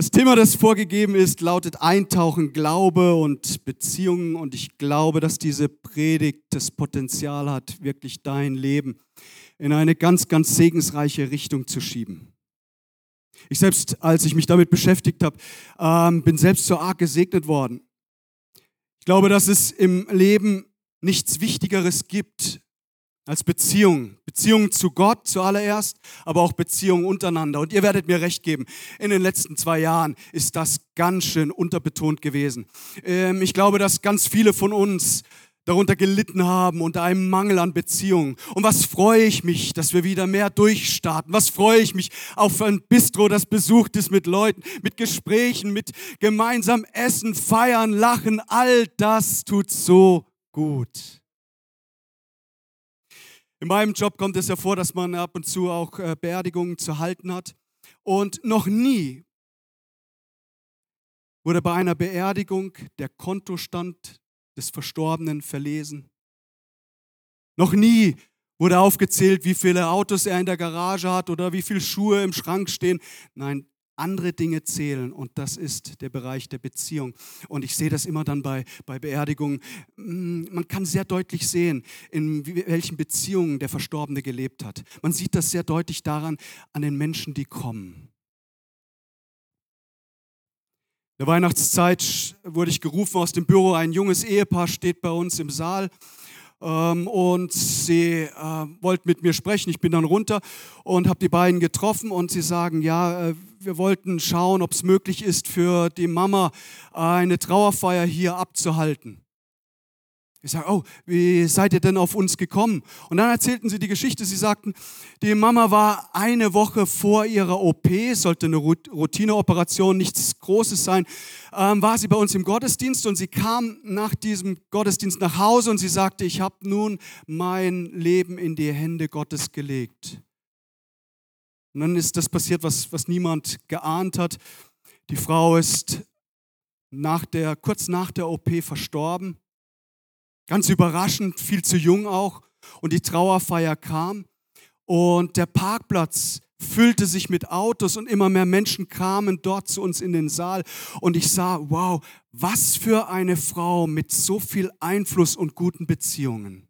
Das Thema, das vorgegeben ist, lautet Eintauchen, Glaube und Beziehungen. Und ich glaube, dass diese Predigt das Potenzial hat, wirklich dein Leben in eine ganz, ganz segensreiche Richtung zu schieben. Ich selbst, als ich mich damit beschäftigt habe, ähm, bin selbst so arg gesegnet worden. Ich glaube, dass es im Leben nichts Wichtigeres gibt als Beziehung. Beziehung zu Gott zuallererst, aber auch Beziehung untereinander. Und ihr werdet mir recht geben, in den letzten zwei Jahren ist das ganz schön unterbetont gewesen. Ähm, ich glaube, dass ganz viele von uns darunter gelitten haben, unter einem Mangel an Beziehungen. Und was freue ich mich, dass wir wieder mehr durchstarten? Was freue ich mich auf ein Bistro, das besucht ist mit Leuten, mit Gesprächen, mit gemeinsam Essen, Feiern, Lachen. All das tut so gut. In meinem Job kommt es ja vor, dass man ab und zu auch äh, Beerdigungen zu halten hat. Und noch nie wurde bei einer Beerdigung der Kontostand des Verstorbenen verlesen. Noch nie wurde aufgezählt, wie viele Autos er in der Garage hat oder wie viele Schuhe im Schrank stehen. Nein, andere Dinge zählen und das ist der Bereich der Beziehung. Und ich sehe das immer dann bei, bei Beerdigungen. Mm, man kann sehr deutlich sehen, in welchen Beziehungen der Verstorbene gelebt hat. Man sieht das sehr deutlich daran, an den Menschen, die kommen. In der Weihnachtszeit wurde ich gerufen aus dem Büro. Ein junges Ehepaar steht bei uns im Saal ähm, und sie äh, wollten mit mir sprechen. Ich bin dann runter und habe die beiden getroffen und sie sagen, ja, äh, wir wollten schauen, ob es möglich ist, für die Mama eine Trauerfeier hier abzuhalten. Ich sage, oh, wie seid ihr denn auf uns gekommen? Und dann erzählten sie die Geschichte. Sie sagten, die Mama war eine Woche vor ihrer OP, sollte eine Routineoperation, nichts Großes sein, ähm, war sie bei uns im Gottesdienst und sie kam nach diesem Gottesdienst nach Hause und sie sagte, ich habe nun mein Leben in die Hände Gottes gelegt. Und dann ist das passiert, was, was niemand geahnt hat. Die Frau ist nach der, kurz nach der OP verstorben. Ganz überraschend, viel zu jung auch. Und die Trauerfeier kam und der Parkplatz füllte sich mit Autos und immer mehr Menschen kamen dort zu uns in den Saal. Und ich sah, wow, was für eine Frau mit so viel Einfluss und guten Beziehungen.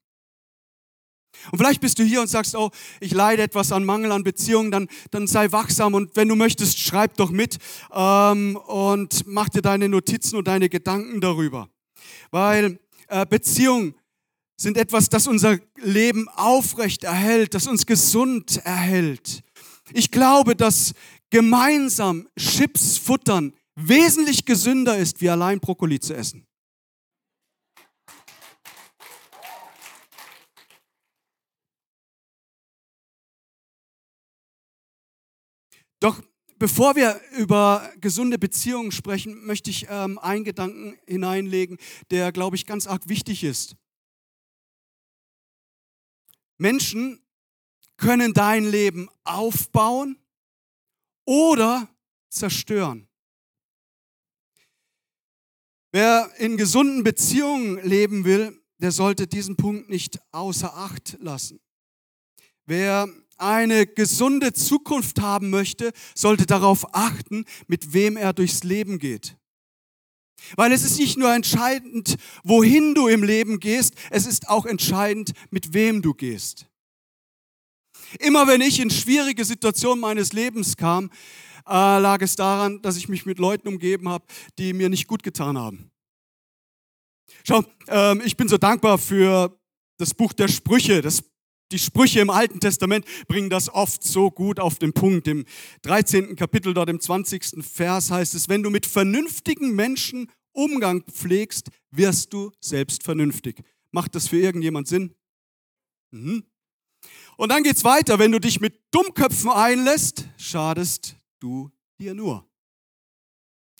Und vielleicht bist du hier und sagst, oh, ich leide etwas an Mangel an Beziehungen, dann, dann sei wachsam und wenn du möchtest, schreib doch mit ähm, und mach dir deine Notizen und deine Gedanken darüber. Weil Beziehungen sind etwas, das unser Leben aufrecht erhält, das uns gesund erhält. Ich glaube, dass gemeinsam Chips futtern wesentlich gesünder ist, wie allein Brokkoli zu essen. Doch bevor wir über gesunde Beziehungen sprechen, möchte ich ähm, einen Gedanken hineinlegen, der, glaube ich, ganz arg wichtig ist. Menschen können dein Leben aufbauen oder zerstören. Wer in gesunden Beziehungen leben will, der sollte diesen Punkt nicht außer Acht lassen. Wer eine gesunde Zukunft haben möchte, sollte darauf achten, mit wem er durchs Leben geht. Weil es ist nicht nur entscheidend, wohin du im Leben gehst, es ist auch entscheidend, mit wem du gehst. Immer wenn ich in schwierige Situationen meines Lebens kam, äh, lag es daran, dass ich mich mit Leuten umgeben habe, die mir nicht gut getan haben. Schau, ähm, ich bin so dankbar für das Buch der Sprüche. Das die Sprüche im Alten Testament bringen das oft so gut auf den Punkt. Im 13. Kapitel, dort im 20. Vers heißt es, wenn du mit vernünftigen Menschen Umgang pflegst, wirst du selbst vernünftig. Macht das für irgendjemand Sinn? Mhm. Und dann geht's weiter. Wenn du dich mit Dummköpfen einlässt, schadest du dir nur.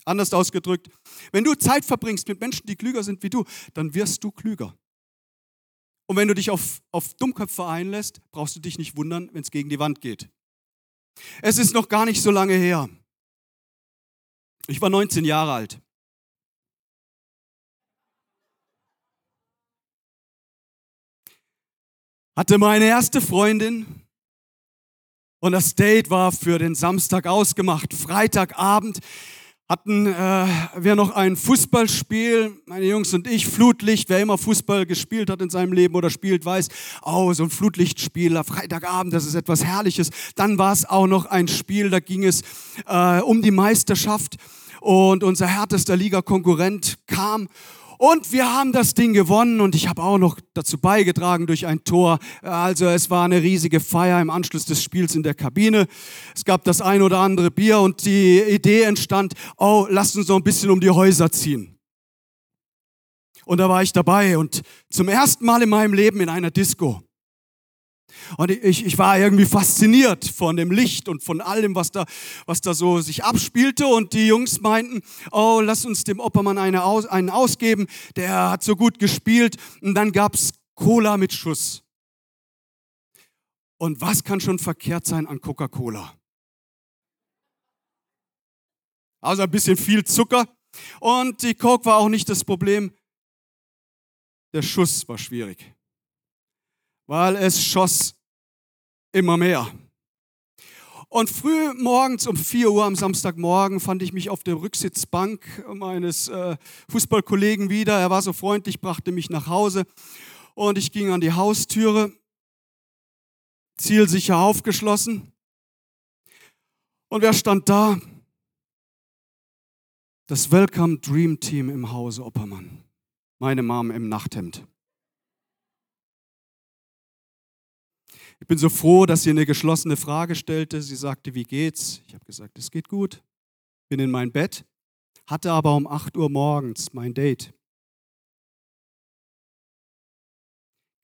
Anders ausgedrückt, wenn du Zeit verbringst mit Menschen, die klüger sind wie du, dann wirst du klüger. Und wenn du dich auf, auf Dummköpfe einlässt, brauchst du dich nicht wundern, wenn es gegen die Wand geht. Es ist noch gar nicht so lange her. Ich war 19 Jahre alt. Hatte meine erste Freundin und das Date war für den Samstag ausgemacht. Freitagabend hatten äh, wir noch ein Fußballspiel, meine Jungs und ich, Flutlicht. Wer immer Fußball gespielt hat in seinem Leben oder spielt, weiß, oh, so ein Flutlichtspiel, Freitagabend, das ist etwas Herrliches. Dann war es auch noch ein Spiel, da ging es äh, um die Meisterschaft und unser härtester Liga-Konkurrent kam und wir haben das Ding gewonnen und ich habe auch noch dazu beigetragen durch ein Tor. Also es war eine riesige Feier im Anschluss des Spiels in der Kabine. Es gab das ein oder andere Bier und die Idee entstand, oh, lasst uns so ein bisschen um die Häuser ziehen. Und da war ich dabei und zum ersten Mal in meinem Leben in einer Disco. Und ich, ich war irgendwie fasziniert von dem Licht und von allem, was da, was da so sich abspielte. Und die Jungs meinten, oh, lass uns dem Oppermann eine aus, einen ausgeben, der hat so gut gespielt. Und dann gab's Cola mit Schuss. Und was kann schon verkehrt sein an Coca-Cola? Also ein bisschen viel Zucker. Und die Coke war auch nicht das Problem. Der Schuss war schwierig weil es schoss immer mehr. Und früh morgens um 4 Uhr am Samstagmorgen fand ich mich auf der Rücksitzbank meines äh, Fußballkollegen wieder. Er war so freundlich, brachte mich nach Hause und ich ging an die Haustüre, zielsicher aufgeschlossen. Und wer stand da? Das Welcome Dream Team im Hause Oppermann. Meine Mom im Nachthemd. Bin so froh, dass sie eine geschlossene Frage stellte. Sie sagte, wie geht's? Ich habe gesagt, es geht gut. Bin in mein Bett, hatte aber um 8 Uhr morgens mein Date.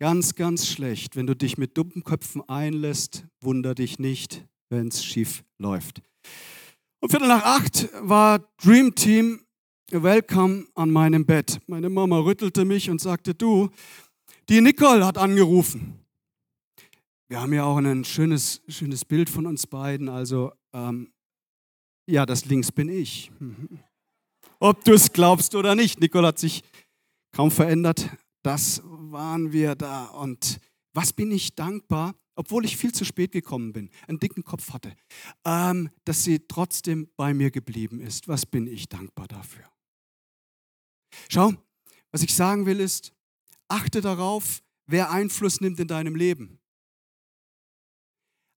Ganz, ganz schlecht. Wenn du dich mit dummen Köpfen einlässt, wunder dich nicht, wenn es schief läuft. Um Viertel nach acht war Dream Team Welcome an meinem Bett. Meine Mama rüttelte mich und sagte, du, die Nicole hat angerufen. Wir haben ja auch ein schönes, schönes Bild von uns beiden. Also, ähm, ja, das links bin ich. Ob du es glaubst oder nicht. Nicole hat sich kaum verändert. Das waren wir da. Und was bin ich dankbar, obwohl ich viel zu spät gekommen bin, einen dicken Kopf hatte, ähm, dass sie trotzdem bei mir geblieben ist. Was bin ich dankbar dafür? Schau, was ich sagen will ist, achte darauf, wer Einfluss nimmt in deinem Leben.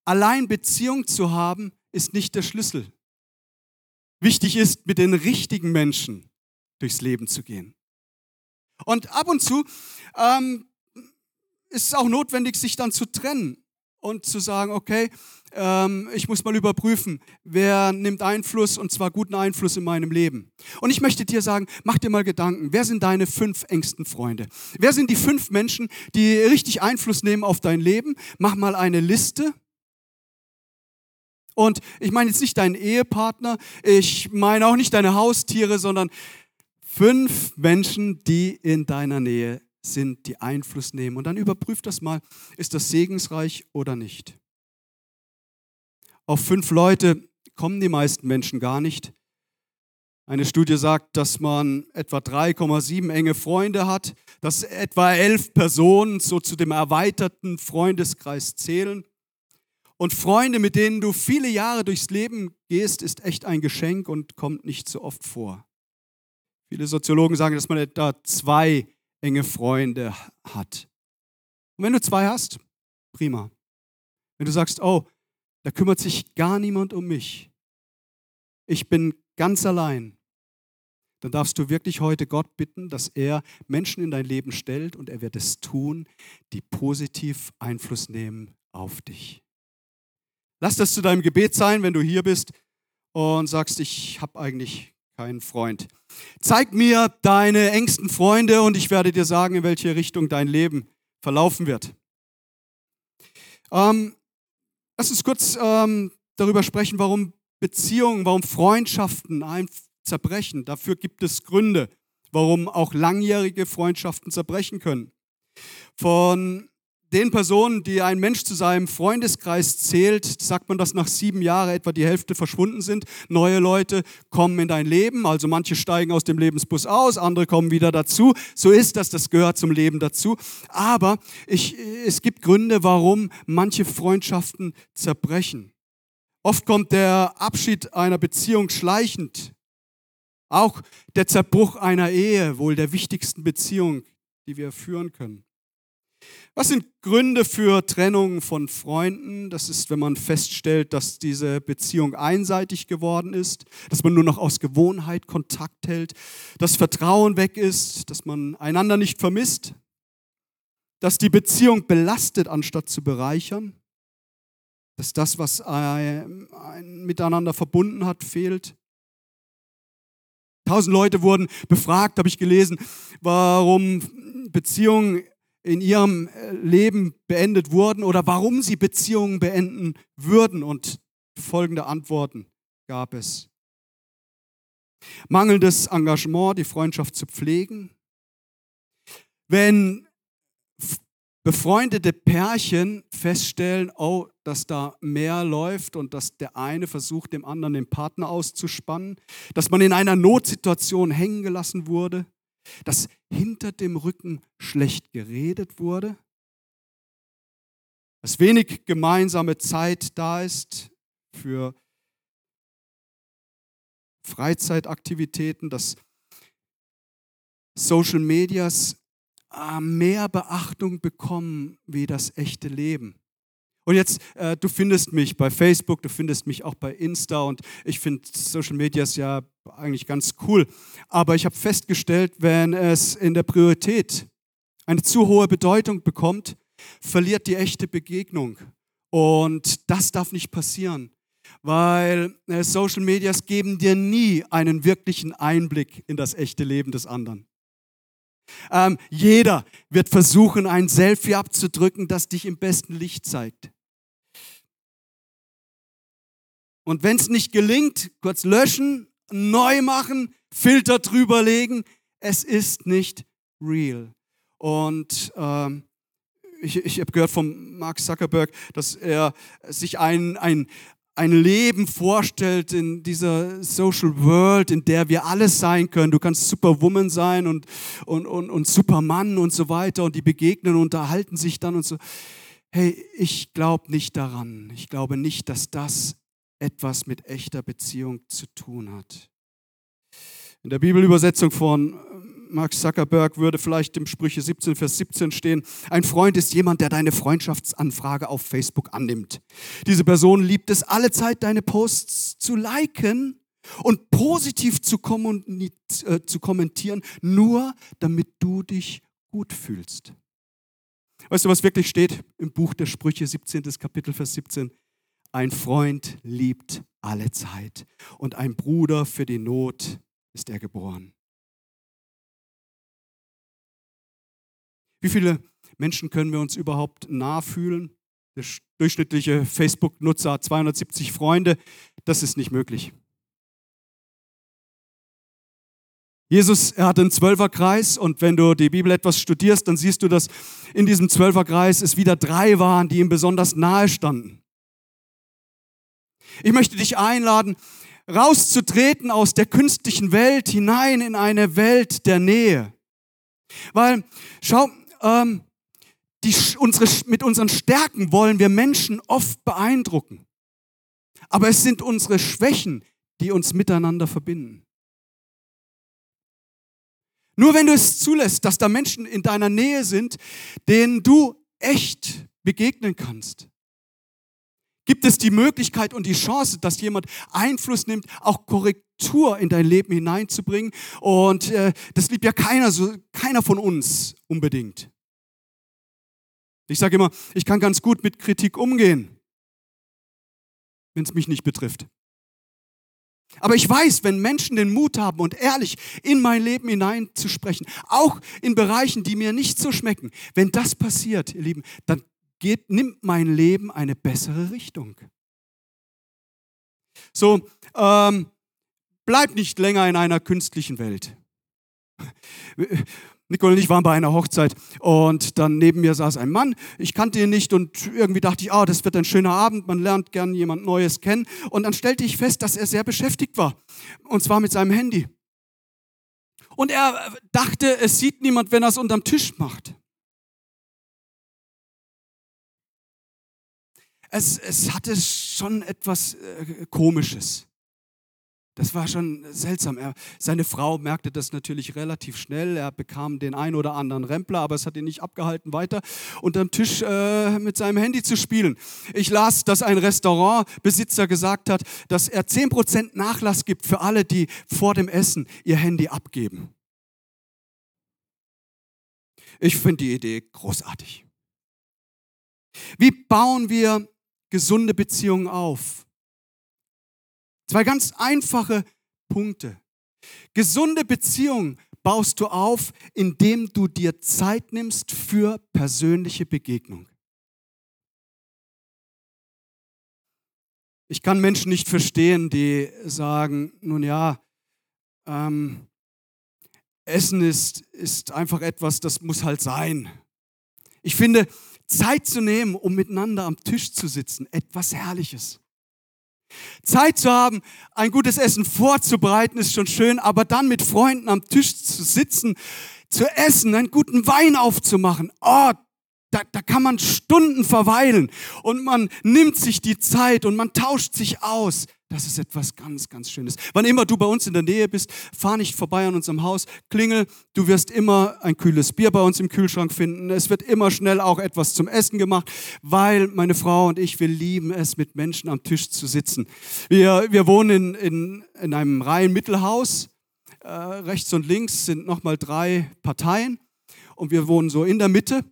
Allein Beziehung zu haben, ist nicht der Schlüssel. Wichtig ist, mit den richtigen Menschen durchs Leben zu gehen. Und ab und zu ähm, ist es auch notwendig, sich dann zu trennen und zu sagen, okay, ähm, ich muss mal überprüfen, wer nimmt Einfluss und zwar guten Einfluss in meinem Leben. Und ich möchte dir sagen, mach dir mal Gedanken, wer sind deine fünf engsten Freunde? Wer sind die fünf Menschen, die richtig Einfluss nehmen auf dein Leben? Mach mal eine Liste und ich meine jetzt nicht deinen Ehepartner, ich meine auch nicht deine Haustiere, sondern fünf Menschen, die in deiner Nähe sind, die Einfluss nehmen. Und dann überprüf das mal, ist das segensreich oder nicht. Auf fünf Leute kommen die meisten Menschen gar nicht. Eine Studie sagt, dass man etwa 3,7 enge Freunde hat, dass etwa elf Personen so zu dem erweiterten Freundeskreis zählen. Und Freunde, mit denen du viele Jahre durchs Leben gehst, ist echt ein Geschenk und kommt nicht so oft vor. Viele Soziologen sagen, dass man etwa zwei enge Freunde hat. Und wenn du zwei hast, prima. Wenn du sagst, oh, da kümmert sich gar niemand um mich, ich bin ganz allein, dann darfst du wirklich heute Gott bitten, dass er Menschen in dein Leben stellt und er wird es tun, die positiv Einfluss nehmen auf dich. Lass das zu deinem Gebet sein, wenn du hier bist und sagst, ich habe eigentlich keinen Freund. Zeig mir deine engsten Freunde und ich werde dir sagen, in welche Richtung dein Leben verlaufen wird. Ähm, lass uns kurz ähm, darüber sprechen, warum Beziehungen, warum Freundschaften zerbrechen. Dafür gibt es Gründe, warum auch langjährige Freundschaften zerbrechen können. Von den Personen, die ein Mensch zu seinem Freundeskreis zählt, sagt man, dass nach sieben Jahren etwa die Hälfte verschwunden sind. Neue Leute kommen in dein Leben, also manche steigen aus dem Lebensbus aus, andere kommen wieder dazu. So ist das, das gehört zum Leben dazu. Aber ich, es gibt Gründe, warum manche Freundschaften zerbrechen. Oft kommt der Abschied einer Beziehung schleichend Auch der Zerbruch einer Ehe, wohl der wichtigsten Beziehung, die wir führen können. Was sind Gründe für Trennung von Freunden? Das ist, wenn man feststellt, dass diese Beziehung einseitig geworden ist, dass man nur noch aus Gewohnheit Kontakt hält, dass Vertrauen weg ist, dass man einander nicht vermisst, dass die Beziehung belastet, anstatt zu bereichern, dass das, was ein, ein miteinander verbunden hat, fehlt. Tausend Leute wurden befragt, habe ich gelesen, warum Beziehungen in ihrem äh, Leben beendet wurden oder warum sie Beziehungen beenden würden. Und folgende Antworten gab es. Mangelndes Engagement, die Freundschaft zu pflegen. Wenn befreundete Pärchen feststellen, oh, dass da mehr läuft und dass der eine versucht, dem anderen den Partner auszuspannen, dass man in einer Notsituation hängen gelassen wurde, dass hinter dem Rücken schlecht geredet wurde, dass wenig gemeinsame Zeit da ist für Freizeitaktivitäten, dass Social Medias äh, mehr Beachtung bekommen wie das echte Leben. Und jetzt, äh, du findest mich bei Facebook, du findest mich auch bei Insta und ich finde Social Media ist ja eigentlich ganz cool. Aber ich habe festgestellt, wenn es in der Priorität eine zu hohe Bedeutung bekommt, verliert die echte Begegnung. Und das darf nicht passieren, weil äh, Social Medias geben dir nie einen wirklichen Einblick in das echte Leben des anderen. Ähm, jeder wird versuchen, ein Selfie abzudrücken, das dich im besten Licht zeigt. Und wenn es nicht gelingt, kurz löschen, neu machen, Filter drüber legen. Es ist nicht real. Und ähm, ich, ich habe gehört von Mark Zuckerberg, dass er sich ein, ein, ein Leben vorstellt in dieser Social World, in der wir alles sein können. Du kannst Superwoman sein und, und, und, und Superman und so weiter und die begegnen und unterhalten sich dann und so. Hey, ich glaube nicht daran. Ich glaube nicht, dass das etwas mit echter Beziehung zu tun hat. In der Bibelübersetzung von äh, Mark Zuckerberg würde vielleicht im Sprüche 17, Vers 17 stehen, ein Freund ist jemand, der deine Freundschaftsanfrage auf Facebook annimmt. Diese Person liebt es alle Zeit, deine Posts zu liken und positiv zu, äh, zu kommentieren, nur damit du dich gut fühlst. Weißt du, was wirklich steht im Buch der Sprüche 17. Kapitel, Vers 17? Ein Freund liebt alle Zeit und ein Bruder für die Not ist er geboren. Wie viele Menschen können wir uns überhaupt nah fühlen? Der durchschnittliche Facebook-Nutzer hat 270 Freunde. Das ist nicht möglich. Jesus, er hatte einen Zwölferkreis und wenn du die Bibel etwas studierst, dann siehst du, dass in diesem Zwölferkreis es wieder drei waren, die ihm besonders nahe standen. Ich möchte dich einladen, rauszutreten aus der künstlichen Welt hinein in eine Welt der Nähe. Weil, schau, ähm, die, unsere, mit unseren Stärken wollen wir Menschen oft beeindrucken. Aber es sind unsere Schwächen, die uns miteinander verbinden. Nur wenn du es zulässt, dass da Menschen in deiner Nähe sind, denen du echt begegnen kannst, gibt es die Möglichkeit und die Chance, dass jemand Einfluss nimmt, auch Korrektur in dein Leben hineinzubringen. Und äh, das liebt ja keiner, so, keiner von uns unbedingt. Ich sage immer, ich kann ganz gut mit Kritik umgehen, wenn es mich nicht betrifft. Aber ich weiß, wenn Menschen den Mut haben und ehrlich in mein Leben hineinzusprechen, auch in Bereichen, die mir nicht so schmecken, wenn das passiert, ihr Lieben, dann geht, nimmt mein Leben eine bessere Richtung. So, ähm, bleib nicht länger in einer künstlichen Welt. Nicole und ich waren bei einer Hochzeit und dann neben mir saß ein Mann. Ich kannte ihn nicht und irgendwie dachte ich, oh, das wird ein schöner Abend, man lernt gern jemand Neues kennen. Und dann stellte ich fest, dass er sehr beschäftigt war und zwar mit seinem Handy. Und er dachte, es sieht niemand, wenn er es unterm Tisch macht. Es, es hatte schon etwas äh, Komisches. Das war schon seltsam. Er, seine Frau merkte das natürlich relativ schnell. Er bekam den einen oder anderen Rempler, aber es hat ihn nicht abgehalten, weiter unterm Tisch äh, mit seinem Handy zu spielen. Ich las, dass ein Restaurantbesitzer gesagt hat, dass er 10% Nachlass gibt für alle, die vor dem Essen ihr Handy abgeben. Ich finde die Idee großartig. Wie bauen wir gesunde Beziehungen auf? Zwei ganz einfache Punkte. Gesunde Beziehungen baust du auf, indem du dir Zeit nimmst für persönliche Begegnung. Ich kann Menschen nicht verstehen, die sagen, nun ja, ähm, Essen ist, ist einfach etwas, das muss halt sein. Ich finde, Zeit zu nehmen, um miteinander am Tisch zu sitzen, etwas Herrliches. Zeit zu haben, ein gutes Essen vorzubereiten, ist schon schön, aber dann mit Freunden am Tisch zu sitzen, zu essen, einen guten Wein aufzumachen, oh, da, da kann man Stunden verweilen und man nimmt sich die Zeit und man tauscht sich aus. Das ist etwas ganz, ganz Schönes. Wann immer du bei uns in der Nähe bist, fahr nicht vorbei an unserem Haus, klingel, du wirst immer ein kühles Bier bei uns im Kühlschrank finden. Es wird immer schnell auch etwas zum Essen gemacht, weil meine Frau und ich, wir lieben es, mit Menschen am Tisch zu sitzen. Wir, wir wohnen in, in, in einem Reihenmittelhaus. Äh, rechts und links sind nochmal drei Parteien und wir wohnen so in der Mitte.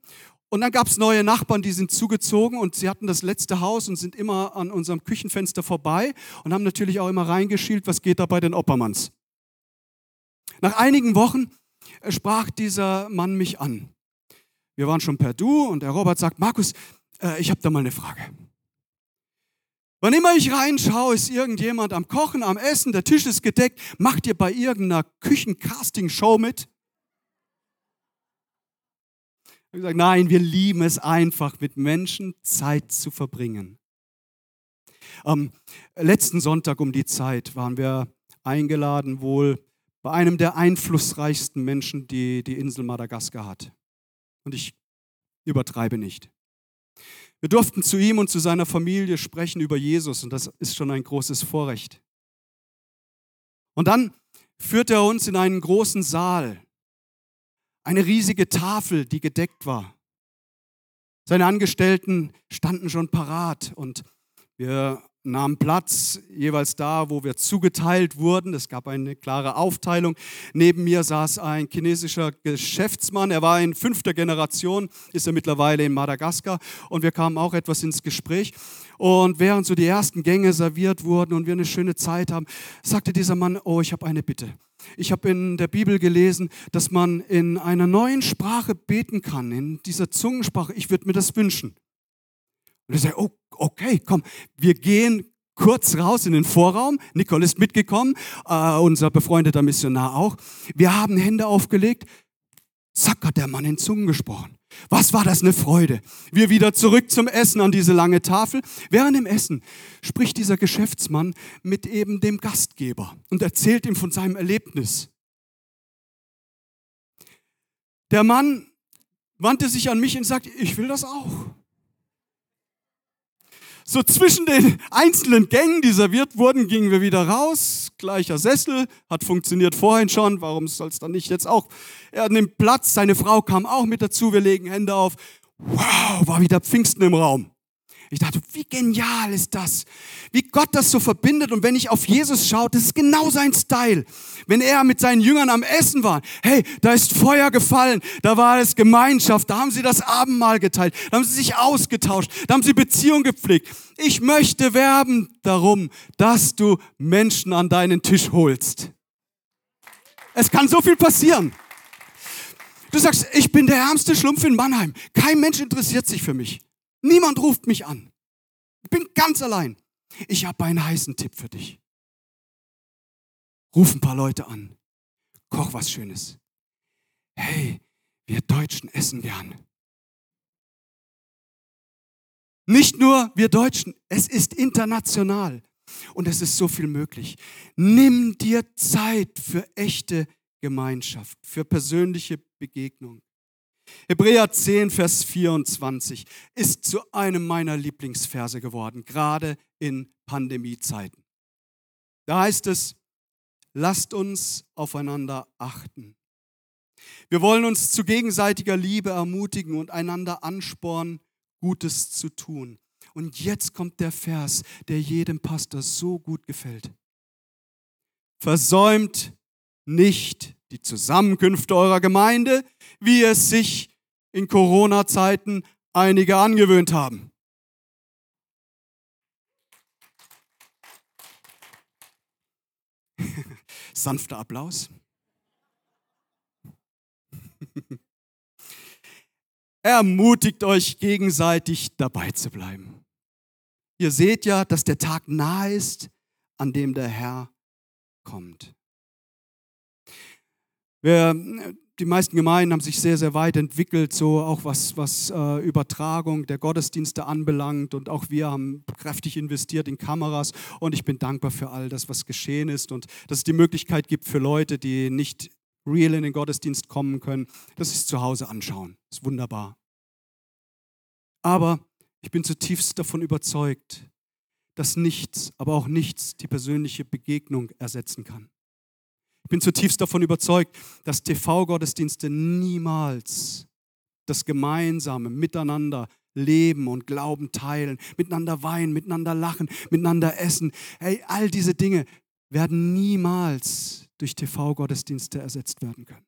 Und dann gab es neue Nachbarn, die sind zugezogen und sie hatten das letzte Haus und sind immer an unserem Küchenfenster vorbei und haben natürlich auch immer reingeschielt, was geht da bei den Oppermanns. Nach einigen Wochen äh, sprach dieser Mann mich an. Wir waren schon per Du und der Robert sagt, Markus, äh, ich habe da mal eine Frage. Wann immer ich reinschaue, ist irgendjemand am Kochen, am Essen, der Tisch ist gedeckt, macht ihr bei irgendeiner Küchencasting-Show mit? Ich gesagt, nein, wir lieben es einfach, mit Menschen Zeit zu verbringen. Am letzten Sonntag um die Zeit waren wir eingeladen wohl bei einem der einflussreichsten Menschen, die die Insel Madagaskar hat. Und ich übertreibe nicht. Wir durften zu ihm und zu seiner Familie sprechen über Jesus und das ist schon ein großes Vorrecht. Und dann führte er uns in einen großen Saal eine riesige Tafel, die gedeckt war. Seine Angestellten standen schon parat und wir nahmen Platz, jeweils da, wo wir zugeteilt wurden. Es gab eine klare Aufteilung. Neben mir saß ein chinesischer Geschäftsmann. Er war in fünfter Generation, ist er mittlerweile in Madagaskar. Und wir kamen auch etwas ins Gespräch. Und während so die ersten Gänge serviert wurden und wir eine schöne Zeit haben, sagte dieser Mann, oh, ich habe eine Bitte. Ich habe in der Bibel gelesen, dass man in einer neuen Sprache beten kann, in dieser Zungensprache. Ich würde mir das wünschen. Und ich sage, oh, okay, komm, wir gehen kurz raus in den Vorraum. Nicole ist mitgekommen, äh, unser befreundeter Missionar auch. Wir haben Hände aufgelegt. Zack, hat der Mann in Zungen gesprochen. Was war das eine Freude? Wir wieder zurück zum Essen an diese lange Tafel. Während dem Essen spricht dieser Geschäftsmann mit eben dem Gastgeber und erzählt ihm von seinem Erlebnis. Der Mann wandte sich an mich und sagte, ich will das auch so zwischen den einzelnen Gängen, die serviert wurden, gingen wir wieder raus. Gleicher Sessel, hat funktioniert vorhin schon, warum soll es dann nicht jetzt auch? Er nimmt Platz, seine Frau kam auch mit dazu, wir legen Hände auf. Wow, war wieder Pfingsten im Raum. Ich dachte, wie genial ist das? Wie Gott das so verbindet. Und wenn ich auf Jesus schaue, das ist genau sein Style. Wenn er mit seinen Jüngern am Essen war, hey, da ist Feuer gefallen, da war es Gemeinschaft, da haben sie das Abendmahl geteilt, da haben sie sich ausgetauscht, da haben sie Beziehung gepflegt. Ich möchte werben darum, dass du Menschen an deinen Tisch holst. Es kann so viel passieren. Du sagst, ich bin der ärmste Schlumpf in Mannheim. Kein Mensch interessiert sich für mich. Niemand ruft mich an. Ich bin ganz allein. Ich habe einen heißen Tipp für dich. Ruf ein paar Leute an. Koch was Schönes. Hey, wir Deutschen essen gern. Nicht nur wir Deutschen, es ist international und es ist so viel möglich. Nimm dir Zeit für echte Gemeinschaft, für persönliche Begegnung. Hebräer 10, Vers 24 ist zu einem meiner Lieblingsverse geworden, gerade in Pandemiezeiten. Da heißt es, lasst uns aufeinander achten. Wir wollen uns zu gegenseitiger Liebe ermutigen und einander anspornen, Gutes zu tun. Und jetzt kommt der Vers, der jedem Pastor so gut gefällt. Versäumt nicht die Zusammenkünfte eurer Gemeinde, wie es sich in Corona-Zeiten einige angewöhnt haben. Sanfter Applaus. Ermutigt euch gegenseitig dabei zu bleiben. Ihr seht ja, dass der Tag nahe ist, an dem der Herr kommt. Wir, die meisten Gemeinden haben sich sehr, sehr weit entwickelt, so auch was, was äh, Übertragung der Gottesdienste anbelangt. Und auch wir haben kräftig investiert in Kameras. Und ich bin dankbar für all das, was geschehen ist und dass es die Möglichkeit gibt für Leute, die nicht real in den Gottesdienst kommen können, dass sie es zu Hause anschauen. Das ist wunderbar. Aber ich bin zutiefst davon überzeugt, dass nichts, aber auch nichts die persönliche Begegnung ersetzen kann. Ich bin zutiefst davon überzeugt, dass TV-Gottesdienste niemals das gemeinsame Miteinander leben und Glauben teilen, miteinander weinen, miteinander lachen, miteinander essen. Hey, all diese Dinge werden niemals durch TV-Gottesdienste ersetzt werden können.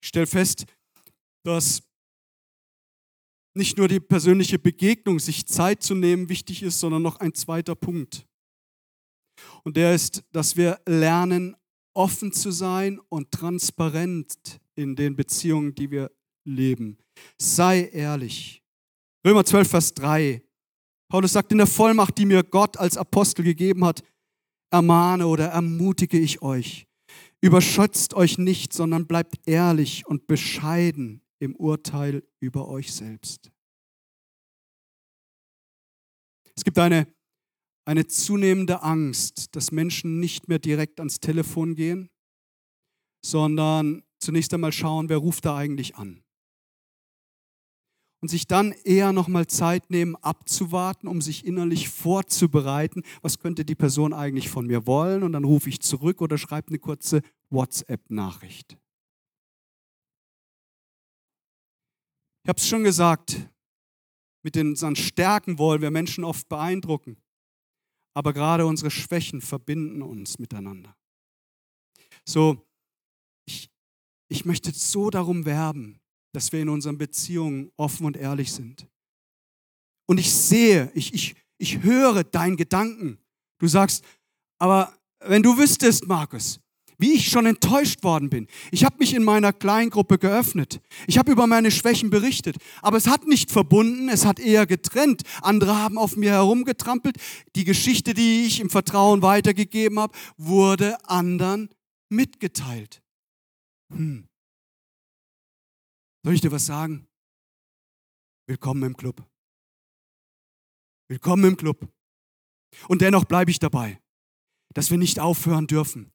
Ich stelle fest, dass nicht nur die persönliche Begegnung, sich Zeit zu nehmen, wichtig ist, sondern noch ein zweiter Punkt. Und der ist, dass wir lernen, offen zu sein und transparent in den Beziehungen, die wir leben. Sei ehrlich. Römer 12, Vers 3. Paulus sagt, in der Vollmacht, die mir Gott als Apostel gegeben hat, ermahne oder ermutige ich euch. Überschätzt euch nicht, sondern bleibt ehrlich und bescheiden im Urteil über euch selbst. Es gibt eine eine zunehmende Angst, dass Menschen nicht mehr direkt ans Telefon gehen, sondern zunächst einmal schauen, wer ruft da eigentlich an. Und sich dann eher nochmal Zeit nehmen, abzuwarten, um sich innerlich vorzubereiten, was könnte die Person eigentlich von mir wollen. Und dann rufe ich zurück oder schreibe eine kurze WhatsApp-Nachricht. Ich habe es schon gesagt, mit unseren Stärken wollen wir Menschen oft beeindrucken aber gerade unsere Schwächen verbinden uns miteinander. So, ich, ich möchte so darum werben, dass wir in unseren Beziehungen offen und ehrlich sind. Und ich sehe, ich, ich, ich höre deinen Gedanken. Du sagst, aber wenn du wüsstest, Markus, wie ich schon enttäuscht worden bin. Ich habe mich in meiner Kleingruppe geöffnet. Ich habe über meine Schwächen berichtet. Aber es hat nicht verbunden, es hat eher getrennt. Andere haben auf mir herumgetrampelt. Die Geschichte, die ich im Vertrauen weitergegeben habe, wurde anderen mitgeteilt. Hm. Soll ich dir was sagen? Willkommen im Club. Willkommen im Club. Und dennoch bleibe ich dabei, dass wir nicht aufhören dürfen,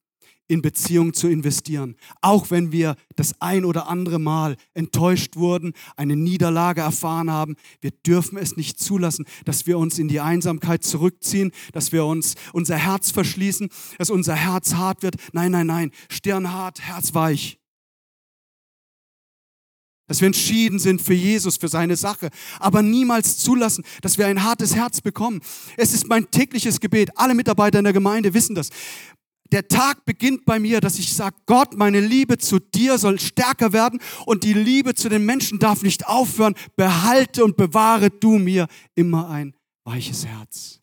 in Beziehung zu investieren. Auch wenn wir das ein oder andere Mal enttäuscht wurden, eine Niederlage erfahren haben, wir dürfen es nicht zulassen, dass wir uns in die Einsamkeit zurückziehen, dass wir uns unser Herz verschließen, dass unser Herz hart wird. Nein, nein, nein, Stirn hart, Herz weich. Dass wir entschieden sind für Jesus, für seine Sache, aber niemals zulassen, dass wir ein hartes Herz bekommen. Es ist mein tägliches Gebet. Alle Mitarbeiter in der Gemeinde wissen das der Tag beginnt bei mir, dass ich sage, Gott, meine Liebe zu dir soll stärker werden und die Liebe zu den Menschen darf nicht aufhören. Behalte und bewahre du mir immer ein weiches Herz.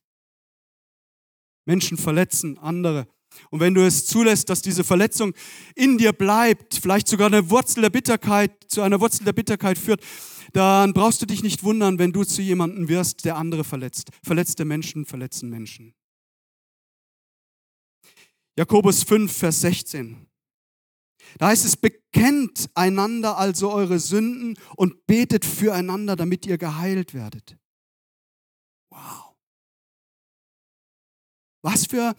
Menschen verletzen andere. Und wenn du es zulässt, dass diese Verletzung in dir bleibt, vielleicht sogar eine Wurzel der Bitterkeit, zu einer Wurzel der Bitterkeit führt, dann brauchst du dich nicht wundern, wenn du zu jemandem wirst, der andere verletzt. Verletzte Menschen verletzen Menschen. Jakobus 5, Vers 16. Da heißt es, bekennt einander also eure Sünden und betet füreinander, damit ihr geheilt werdet. Wow. Was für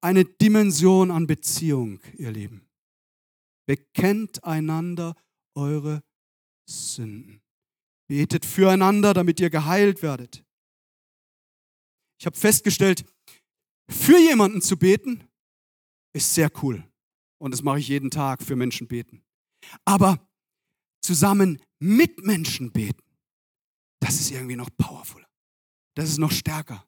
eine Dimension an Beziehung, ihr Lieben. Bekennt einander eure Sünden. Betet füreinander, damit ihr geheilt werdet. Ich habe festgestellt, Für jemanden zu beten, ist sehr cool. Und das mache ich jeden Tag für Menschen beten. Aber zusammen mit Menschen beten, das ist irgendwie noch powerfuler. Das ist noch stärker.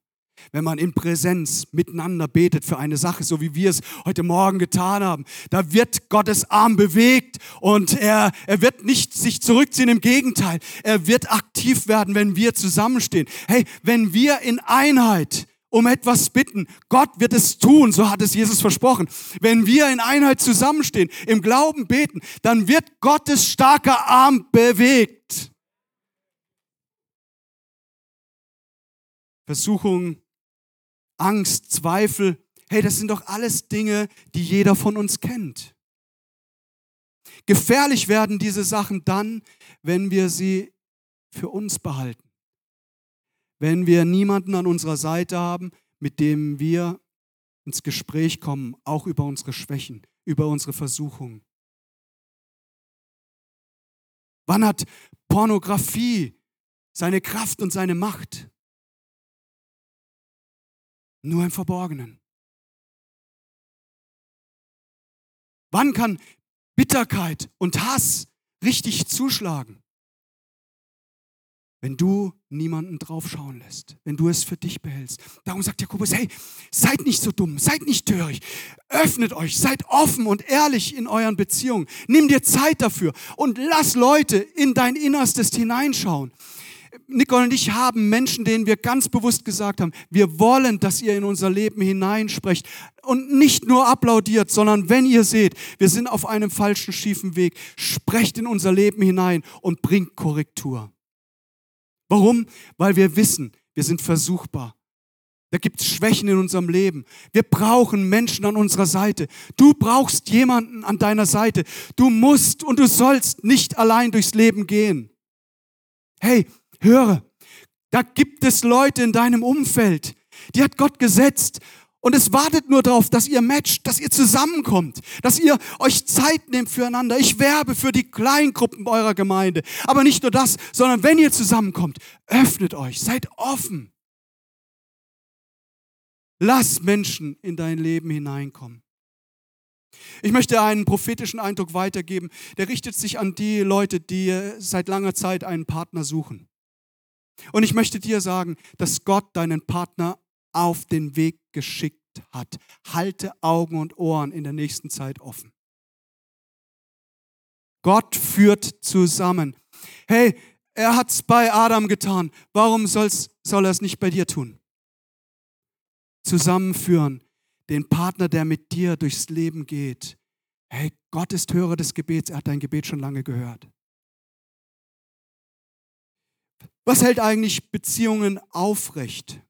Wenn man in Präsenz miteinander betet für eine Sache, so wie wir es heute Morgen getan haben, da wird Gottes Arm bewegt und er, er wird nicht sich zurückziehen, im Gegenteil, er wird aktiv werden, wenn wir zusammenstehen. Hey, wenn wir in Einheit um etwas bitten. Gott wird es tun, so hat es Jesus versprochen. Wenn wir in Einheit zusammenstehen, im Glauben beten, dann wird Gottes starker Arm bewegt. Versuchung, Angst, Zweifel, hey, das sind doch alles Dinge, die jeder von uns kennt. Gefährlich werden diese Sachen dann, wenn wir sie für uns behalten wenn wir niemanden an unserer Seite haben, mit dem wir ins Gespräch kommen, auch über unsere Schwächen, über unsere Versuchungen. Wann hat Pornografie seine Kraft und seine Macht? Nur im Verborgenen. Wann kann Bitterkeit und Hass richtig zuschlagen? Wenn du niemanden draufschauen lässt, wenn du es für dich behältst. Darum sagt Jakobus, hey, seid nicht so dumm, seid nicht töricht, öffnet euch, seid offen und ehrlich in euren Beziehungen. Nimm dir Zeit dafür und lass Leute in dein Innerstes hineinschauen. Nicole und ich haben Menschen, denen wir ganz bewusst gesagt haben, wir wollen, dass ihr in unser Leben hineinsprecht und nicht nur applaudiert, sondern wenn ihr seht, wir sind auf einem falschen, schiefen Weg, sprecht in unser Leben hinein und bringt Korrektur. Warum? Weil wir wissen, wir sind versuchbar. Da gibt es Schwächen in unserem Leben. Wir brauchen Menschen an unserer Seite. Du brauchst jemanden an deiner Seite. Du musst und du sollst nicht allein durchs Leben gehen. Hey, höre, da gibt es Leute in deinem Umfeld, die hat Gott gesetzt und es wartet nur darauf, dass ihr matcht, dass ihr zusammenkommt, dass ihr euch Zeit nehmt füreinander. Ich werbe für die Kleingruppen eurer Gemeinde. Aber nicht nur das, sondern wenn ihr zusammenkommt, öffnet euch, seid offen. Lass Menschen in dein Leben hineinkommen. Ich möchte einen prophetischen Eindruck weitergeben. Der richtet sich an die Leute, die seit langer Zeit einen Partner suchen. Und ich möchte dir sagen, dass Gott deinen Partner auf den Weg geschickt hat. Halte Augen und Ohren in der nächsten Zeit offen. Gott führt zusammen. Hey, er hat es bei Adam getan. Warum soll's, soll er es nicht bei dir tun? Zusammenführen. Den Partner, der mit dir durchs Leben geht. Hey, Gott ist Hörer des Gebets. Er hat dein Gebet schon lange gehört. Was hält eigentlich Beziehungen aufrecht?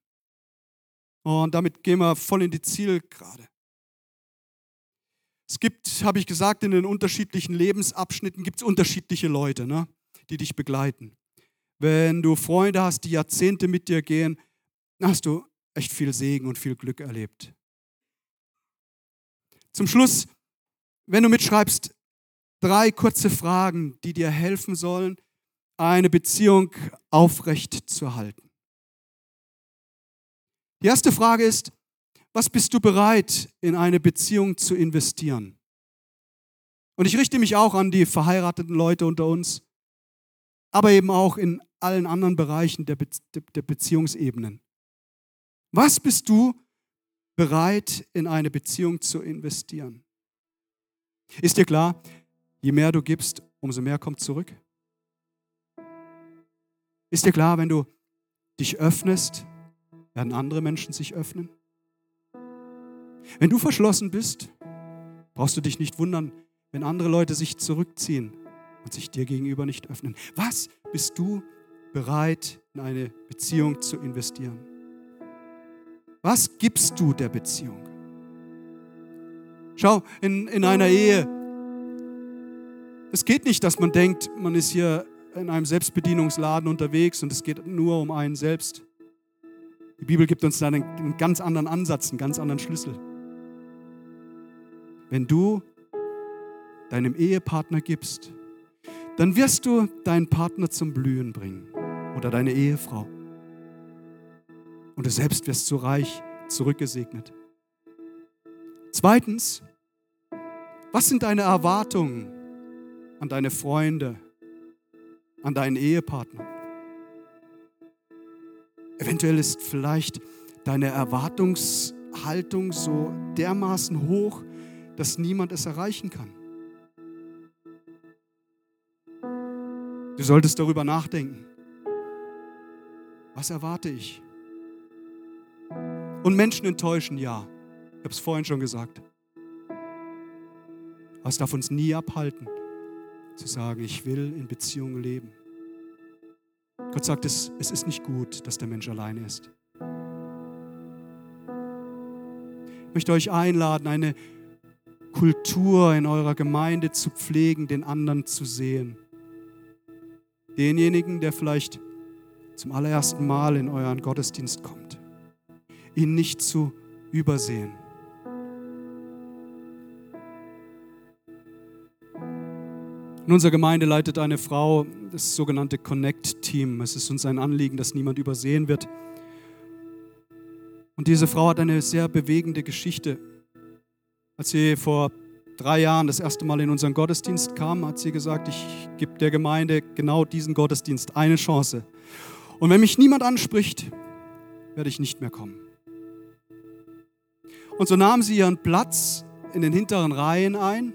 Und damit gehen wir voll in die Zielgerade. Es gibt, habe ich gesagt, in den unterschiedlichen Lebensabschnitten gibt es unterschiedliche Leute, ne, die dich begleiten. Wenn du Freunde hast, die Jahrzehnte mit dir gehen, hast du echt viel Segen und viel Glück erlebt. Zum Schluss, wenn du mitschreibst, drei kurze Fragen, die dir helfen sollen, eine Beziehung aufrecht zu halten. Die erste Frage ist, was bist du bereit, in eine Beziehung zu investieren? Und ich richte mich auch an die verheirateten Leute unter uns, aber eben auch in allen anderen Bereichen der, Be der Beziehungsebenen. Was bist du bereit, in eine Beziehung zu investieren? Ist dir klar, je mehr du gibst, umso mehr kommt zurück? Ist dir klar, wenn du dich öffnest, werden andere Menschen sich öffnen? Wenn du verschlossen bist, brauchst du dich nicht wundern, wenn andere Leute sich zurückziehen und sich dir gegenüber nicht öffnen. Was bist du bereit, in eine Beziehung zu investieren? Was gibst du der Beziehung? Schau, in, in einer Ehe, es geht nicht, dass man denkt, man ist hier in einem Selbstbedienungsladen unterwegs und es geht nur um einen selbst. Die Bibel gibt uns da einen, einen ganz anderen Ansatz, einen ganz anderen Schlüssel. Wenn du deinem Ehepartner gibst, dann wirst du deinen Partner zum Blühen bringen oder deine Ehefrau. Und du selbst wirst so reich zurückgesegnet. Zweitens, was sind deine Erwartungen an deine Freunde, an deinen Ehepartner? Eventuell ist vielleicht deine Erwartungshaltung so dermaßen hoch, dass niemand es erreichen kann. Du solltest darüber nachdenken. Was erwarte ich? Und Menschen enttäuschen, ja. Ich habe es vorhin schon gesagt. Aber es darf uns nie abhalten, zu sagen, ich will in Beziehungen leben. Gott sagt, es, es ist nicht gut, dass der Mensch allein ist. Ich möchte euch einladen, eine Kultur in eurer Gemeinde zu pflegen, den anderen zu sehen. Denjenigen, der vielleicht zum allerersten Mal in euren Gottesdienst kommt, ihn nicht zu übersehen. In unserer Gemeinde leitet eine Frau das sogenannte Connect-Team. Es ist uns ein Anliegen, dass niemand übersehen wird. Und diese Frau hat eine sehr bewegende Geschichte. Als sie vor drei Jahren das erste Mal in unseren Gottesdienst kam, hat sie gesagt, ich gebe der Gemeinde genau diesen Gottesdienst eine Chance. Und wenn mich niemand anspricht, werde ich nicht mehr kommen. Und so nahm sie ihren Platz in den hinteren Reihen ein.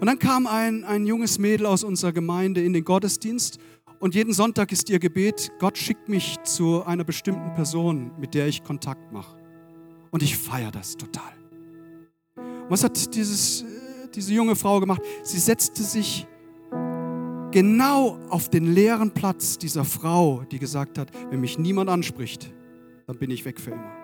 Und dann kam ein, ein junges Mädel aus unserer Gemeinde in den Gottesdienst und jeden Sonntag ist ihr Gebet, Gott schickt mich zu einer bestimmten Person, mit der ich Kontakt mache. Und ich feiere das total. Was hat dieses, äh, diese junge Frau gemacht? Sie setzte sich genau auf den leeren Platz dieser Frau, die gesagt hat, wenn mich niemand anspricht, dann bin ich weg für immer.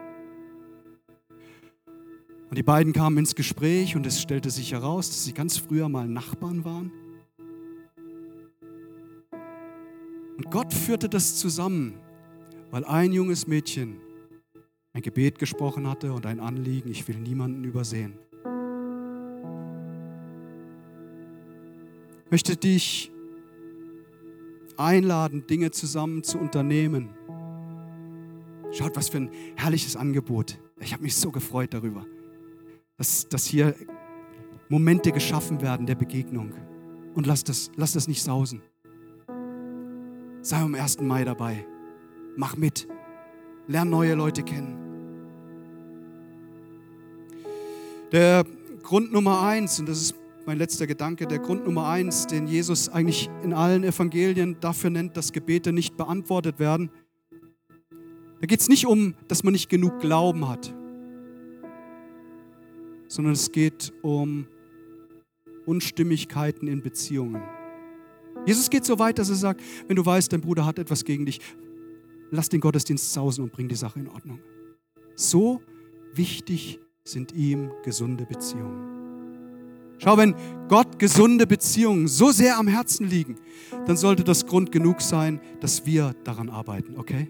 Und die beiden kamen ins Gespräch und es stellte sich heraus, dass sie ganz früher mal Nachbarn waren. Und Gott führte das zusammen, weil ein junges Mädchen ein Gebet gesprochen hatte und ein Anliegen, ich will niemanden übersehen. möchte dich einladen, Dinge zusammen zu unternehmen. Schaut, was für ein herrliches Angebot. Ich habe mich so gefreut darüber, dass, dass hier Momente geschaffen werden der Begegnung. Und lass das, lass das nicht sausen. Sei am 1. Mai dabei. Mach mit. Lern neue Leute kennen. Der Grund Nummer eins, und das ist mein letzter Gedanke, der Grund Nummer eins, den Jesus eigentlich in allen Evangelien dafür nennt, dass Gebete nicht beantwortet werden. Da geht es nicht um, dass man nicht genug Glauben hat, sondern es geht um Unstimmigkeiten in Beziehungen. Jesus geht so weit, dass er sagt, wenn du weißt, dein Bruder hat etwas gegen dich, lass den Gottesdienst sausen und bring die Sache in Ordnung. So wichtig sind ihm gesunde Beziehungen. Schau, wenn Gott gesunde Beziehungen so sehr am Herzen liegen, dann sollte das Grund genug sein, dass wir daran arbeiten, okay?